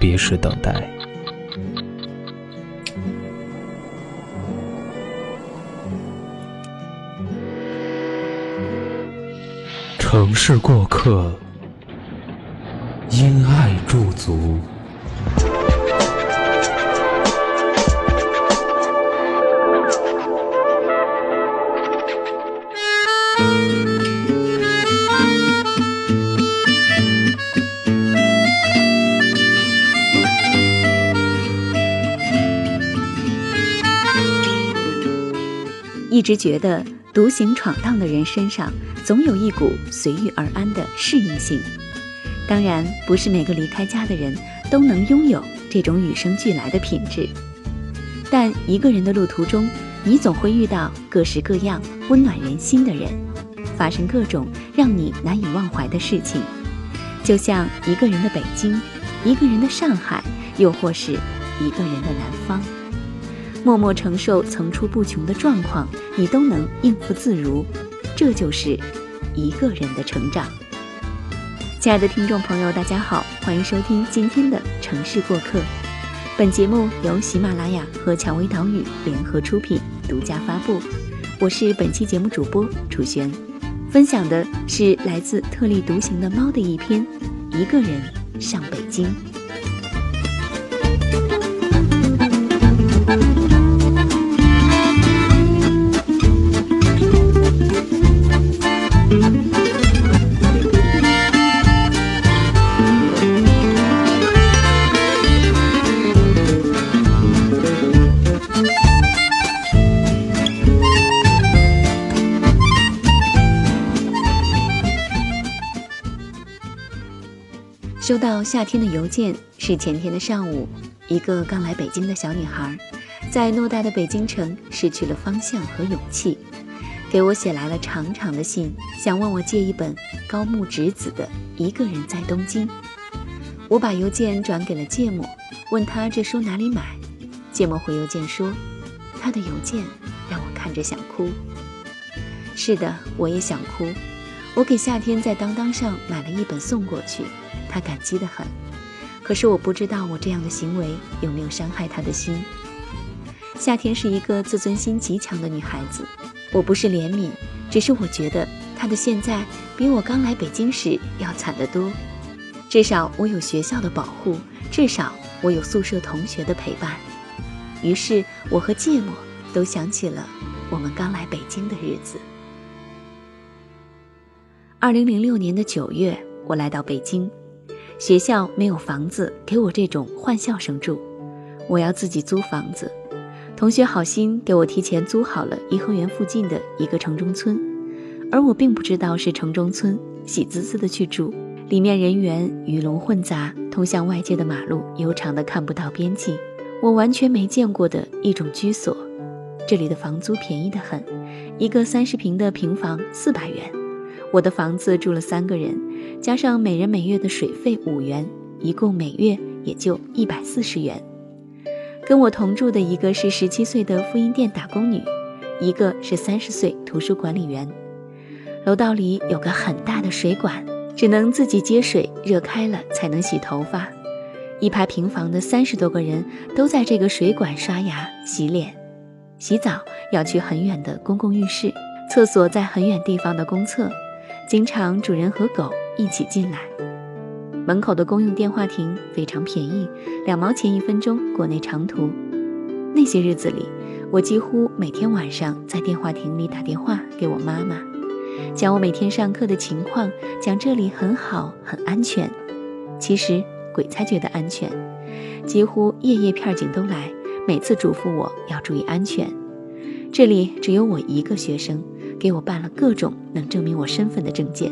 别时等待。城市过客，因爱驻足。一直觉得独行闯荡的人身上总有一股随遇而安的适应性。当然，不是每个离开家的人都能拥有这种与生俱来的品质。但一个人的路途中，你总会遇到各式各样温暖人心的人，发生各种让你难以忘怀的事情。就像一个人的北京，一个人的上海，又或是一个人的南方。默默承受层出不穷的状况，你都能应付自如，这就是一个人的成长。亲爱的听众朋友，大家好，欢迎收听今天的《城市过客》。本节目由喜马拉雅和蔷薇岛屿联合出品，独家发布。我是本期节目主播楚璇，分享的是来自特立独行的猫的一篇《一个人上北京》。到夏天的邮件是前天的上午，一个刚来北京的小女孩，在偌大的北京城失去了方向和勇气，给我写来了长长的信，想问我借一本高木直子的《一个人在东京》。我把邮件转给了芥末，问他这书哪里买。芥末回邮件说，他的邮件让我看着想哭。是的，我也想哭。我给夏天在当当上买了一本送过去。他感激得很，可是我不知道我这样的行为有没有伤害他的心。夏天是一个自尊心极强的女孩子，我不是怜悯，只是我觉得她的现在比我刚来北京时要惨得多。至少我有学校的保护，至少我有宿舍同学的陪伴。于是我和芥末都想起了我们刚来北京的日子。二零零六年的九月，我来到北京。学校没有房子给我这种换校生住，我要自己租房子。同学好心给我提前租好了颐和园附近的一个城中村，而我并不知道是城中村，喜滋滋的去住，里面人员鱼龙混杂，通向外界的马路悠长的看不到边际，我完全没见过的一种居所。这里的房租便宜的很，一个三十平的平房四百元。我的房子住了三个人，加上每人每月的水费五元，一共每月也就一百四十元。跟我同住的一个是十七岁的复印店打工女，一个是三十岁图书管理员。楼道里有个很大的水管，只能自己接水，热开了才能洗头发。一排平房的三十多个人都在这个水管刷牙、洗脸、洗澡，要去很远的公共浴室，厕所在很远地方的公厕。经常主人和狗一起进来。门口的公用电话亭非常便宜，两毛钱一分钟，国内长途。那些日子里，我几乎每天晚上在电话亭里打电话给我妈妈，讲我每天上课的情况，讲这里很好，很安全。其实鬼才觉得安全，几乎夜夜片警都来，每次嘱咐我要注意安全。这里只有我一个学生，给我办了各种能证明我身份的证件。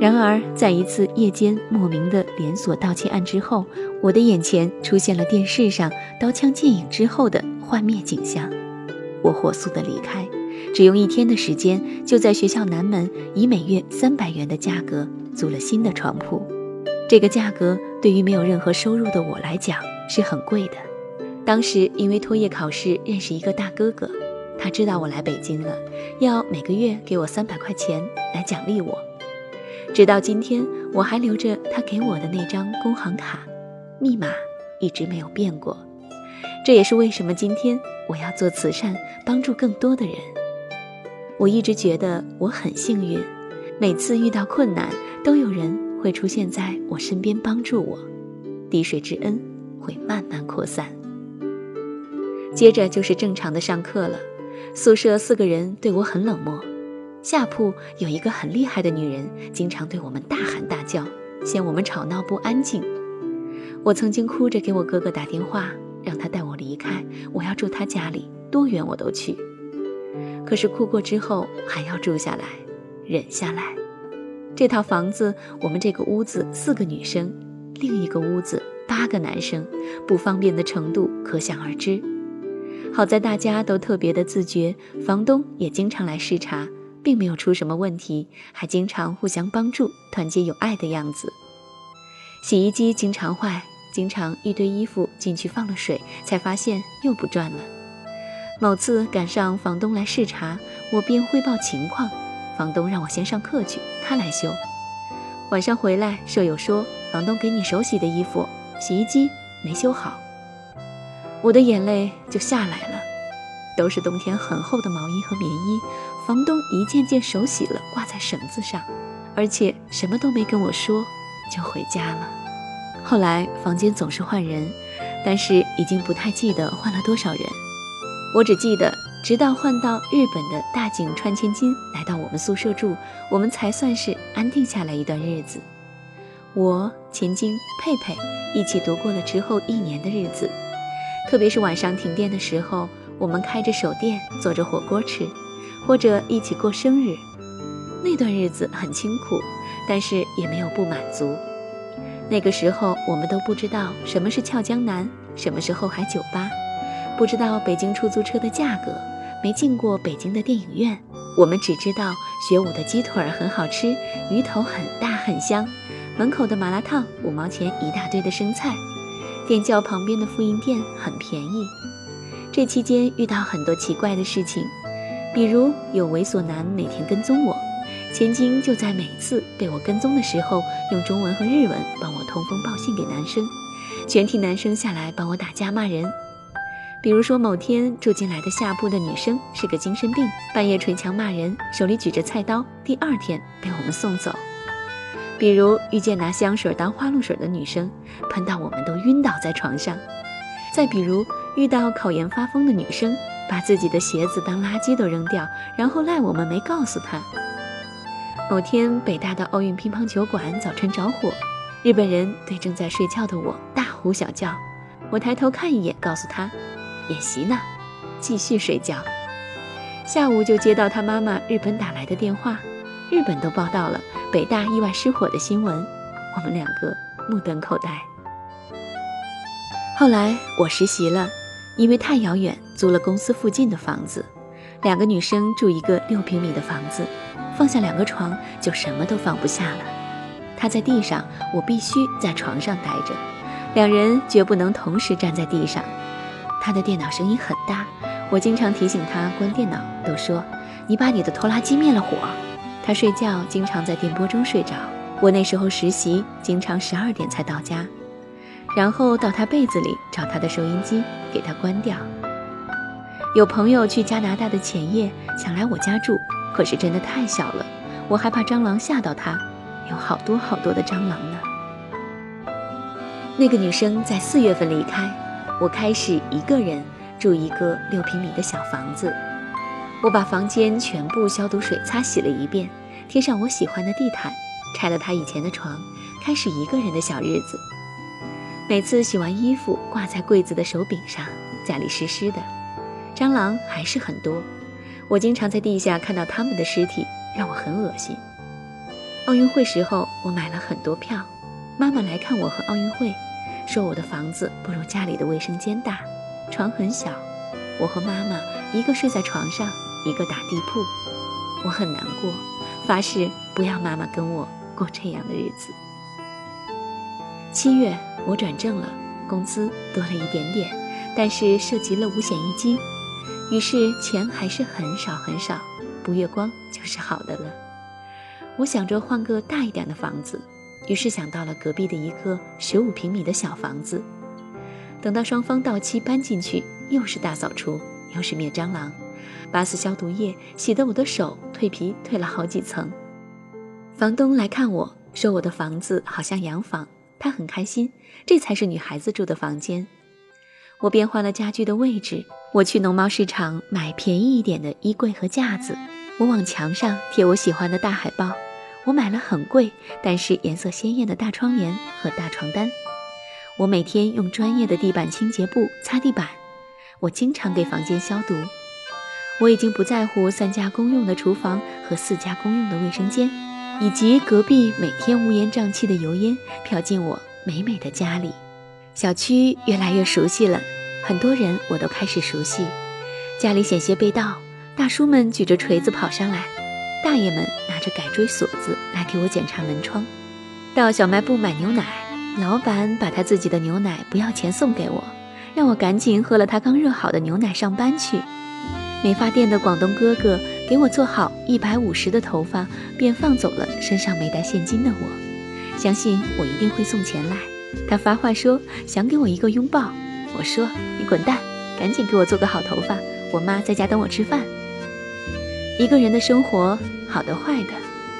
然而，在一次夜间莫名的连锁盗窃案之后，我的眼前出现了电视上刀枪剑影之后的幻灭景象。我火速的离开，只用一天的时间，就在学校南门以每月三百元的价格租了新的床铺。这个价格对于没有任何收入的我来讲是很贵的。当时因为托业考试认识一个大哥哥，他知道我来北京了，要每个月给我三百块钱来奖励我。直到今天，我还留着他给我的那张工行卡，密码一直没有变过。这也是为什么今天我要做慈善，帮助更多的人。我一直觉得我很幸运，每次遇到困难，都有人会出现在我身边帮助我，滴水之恩会慢慢扩散。接着就是正常的上课了，宿舍四个人对我很冷漠。下铺有一个很厉害的女人，经常对我们大喊大叫，嫌我们吵闹不安静。我曾经哭着给我哥哥打电话，让他带我离开，我要住他家里，多远我都去。可是哭过之后还要住下来，忍下来。这套房子，我们这个屋子四个女生，另一个屋子八个男生，不方便的程度可想而知。好在大家都特别的自觉，房东也经常来视察。并没有出什么问题，还经常互相帮助，团结友爱的样子。洗衣机经常坏，经常一堆衣服进去放了水，才发现又不转了。某次赶上房东来视察，我便汇报情况，房东让我先上课去，他来修。晚上回来，舍友说房东给你手洗的衣服，洗衣机没修好，我的眼泪就下来了。都是冬天很厚的毛衣和棉衣，房东一件件手洗了，挂在绳子上，而且什么都没跟我说，就回家了。后来房间总是换人，但是已经不太记得换了多少人。我只记得，直到换到日本的大井川千金来到我们宿舍住，我们才算是安定下来一段日子。我、千金、佩佩一起度过了之后一年的日子，特别是晚上停电的时候。我们开着手电，做着火锅吃，或者一起过生日。那段日子很清苦，但是也没有不满足。那个时候，我们都不知道什么是俏江南，什么是后海酒吧，不知道北京出租车的价格，没进过北京的电影院。我们只知道学武的鸡腿很好吃，鱼头很大很香，门口的麻辣烫五毛钱一大堆的生菜，电教旁边的复印店很便宜。这期间遇到很多奇怪的事情，比如有猥琐男每天跟踪我，千金就在每次被我跟踪的时候，用中文和日文帮我通风报信给男生，全体男生下来帮我打架骂人。比如说某天住进来的下铺的女生是个精神病，半夜捶墙骂人，手里举着菜刀，第二天被我们送走。比如遇见拿香水当花露水的女生，喷到我们都晕倒在床上。再比如。遇到考研发疯的女生，把自己的鞋子当垃圾都扔掉，然后赖我们没告诉她。某天，北大的奥运乒乓球馆早晨着火，日本人对正在睡觉的我大呼小叫。我抬头看一眼，告诉他演习呢，继续睡觉。下午就接到他妈妈日本打来的电话，日本都报道了北大意外失火的新闻，我们两个目瞪口呆。后来我实习了。因为太遥远，租了公司附近的房子，两个女生住一个六平米的房子，放下两个床就什么都放不下了。她在地上，我必须在床上待着，两人绝不能同时站在地上。她的电脑声音很大，我经常提醒她关电脑，都说你把你的拖拉机灭了火。他睡觉经常在电波中睡着，我那时候实习，经常十二点才到家。然后到他被子里找他的收音机，给他关掉。有朋友去加拿大的前夜想来我家住，可是真的太小了，我害怕蟑螂吓到他，有好多好多的蟑螂呢。那个女生在四月份离开，我开始一个人住一个六平米的小房子。我把房间全部消毒水擦洗了一遍，贴上我喜欢的地毯，拆了他以前的床，开始一个人的小日子。每次洗完衣服挂在柜子的手柄上，家里湿湿的，蟑螂还是很多。我经常在地下看到他们的尸体，让我很恶心。奥运会时候，我买了很多票，妈妈来看我和奥运会，说我的房子不如家里的卫生间大，床很小，我和妈妈一个睡在床上，一个打地铺。我很难过，发誓不要妈妈跟我过这样的日子。七月，我转正了，工资多了一点点，但是涉及了五险一金，于是钱还是很少很少，不月光就是好的了。我想着换个大一点的房子，于是想到了隔壁的一个十五平米的小房子。等到双方到期搬进去，又是大扫除，又是灭蟑螂，八四消毒液洗得我的手蜕皮蜕了好几层。房东来看我说我的房子好像洋房。他很开心，这才是女孩子住的房间。我变换了家具的位置，我去农贸市场买便宜一点的衣柜和架子，我往墙上贴我喜欢的大海报。我买了很贵但是颜色鲜艳的大窗帘和大床单。我每天用专业的地板清洁布擦地板。我经常给房间消毒。我已经不在乎三家公用的厨房和四家公用的卫生间。以及隔壁每天乌烟瘴气的油烟飘进我美美的家里，小区越来越熟悉了，很多人我都开始熟悉。家里险些被盗，大叔们举着锤子跑上来，大爷们拿着改锥锁子来给我检查门窗。到小卖部买牛奶，老板把他自己的牛奶不要钱送给我，让我赶紧喝了他刚热好的牛奶上班去。美发店的广东哥哥。给我做好一百五十的头发，便放走了身上没带现金的我。相信我一定会送钱来。他发话说想给我一个拥抱，我说你滚蛋，赶紧给我做个好头发。我妈在家等我吃饭。一个人的生活，好的坏的，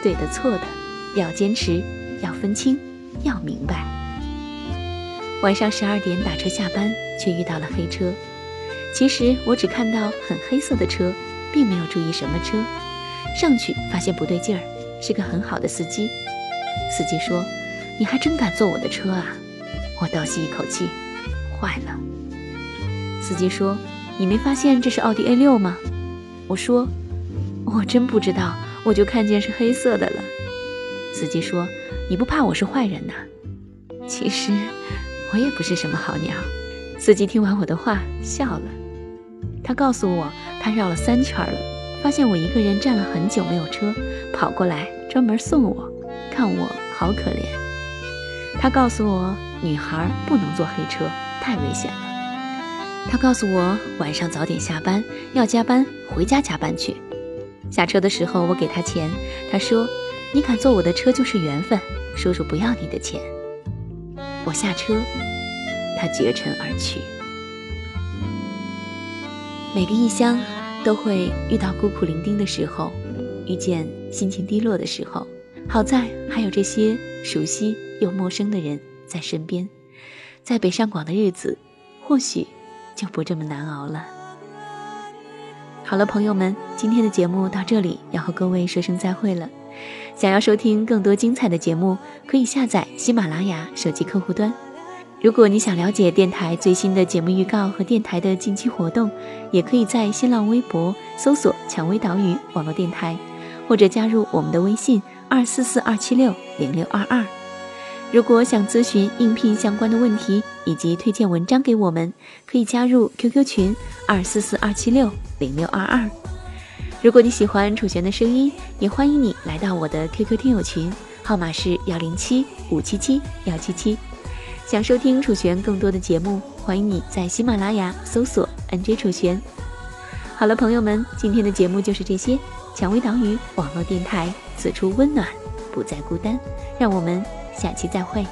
对的错的，要坚持，要分清，要明白。晚上十二点打车下班，却遇到了黑车。其实我只看到很黑色的车。并没有注意什么车，上去发现不对劲儿，是个很好的司机。司机说：“你还真敢坐我的车啊！”我倒吸一口气，坏了。司机说：“你没发现这是奥迪 A 六吗？”我说：“我真不知道，我就看见是黑色的了。”司机说：“你不怕我是坏人呐？”其实我也不是什么好鸟。司机听完我的话笑了，他告诉我。他绕了三圈了，发现我一个人站了很久没有车，跑过来专门送我，看我好可怜。他告诉我，女孩不能坐黑车，太危险了。他告诉我，晚上早点下班，要加班回家加班去。下车的时候，我给他钱，他说：“你敢坐我的车就是缘分，叔叔不要你的钱。”我下车，他绝尘而去。每个异乡都会遇到孤苦伶仃的时候，遇见心情低落的时候。好在还有这些熟悉又陌生的人在身边，在北上广的日子，或许就不这么难熬了。好了，朋友们，今天的节目到这里要和各位说声再会了。想要收听更多精彩的节目，可以下载喜马拉雅手机客户端。如果你想了解电台最新的节目预告和电台的近期活动，也可以在新浪微博搜索“蔷薇岛屿网络电台”，或者加入我们的微信二四四二七六零六二二。如果想咨询应聘相关的问题以及推荐文章给我们，可以加入 QQ 群二四四二七六零六二二。如果你喜欢楚璇的声音，也欢迎你来到我的 QQ 听友群，号码是幺零七五七七幺七七。想收听楚璇更多的节目，欢迎你在喜马拉雅搜索 “nj 楚璇”。好了，朋友们，今天的节目就是这些。蔷薇岛屿网络电台，此处温暖，不再孤单。让我们下期再会。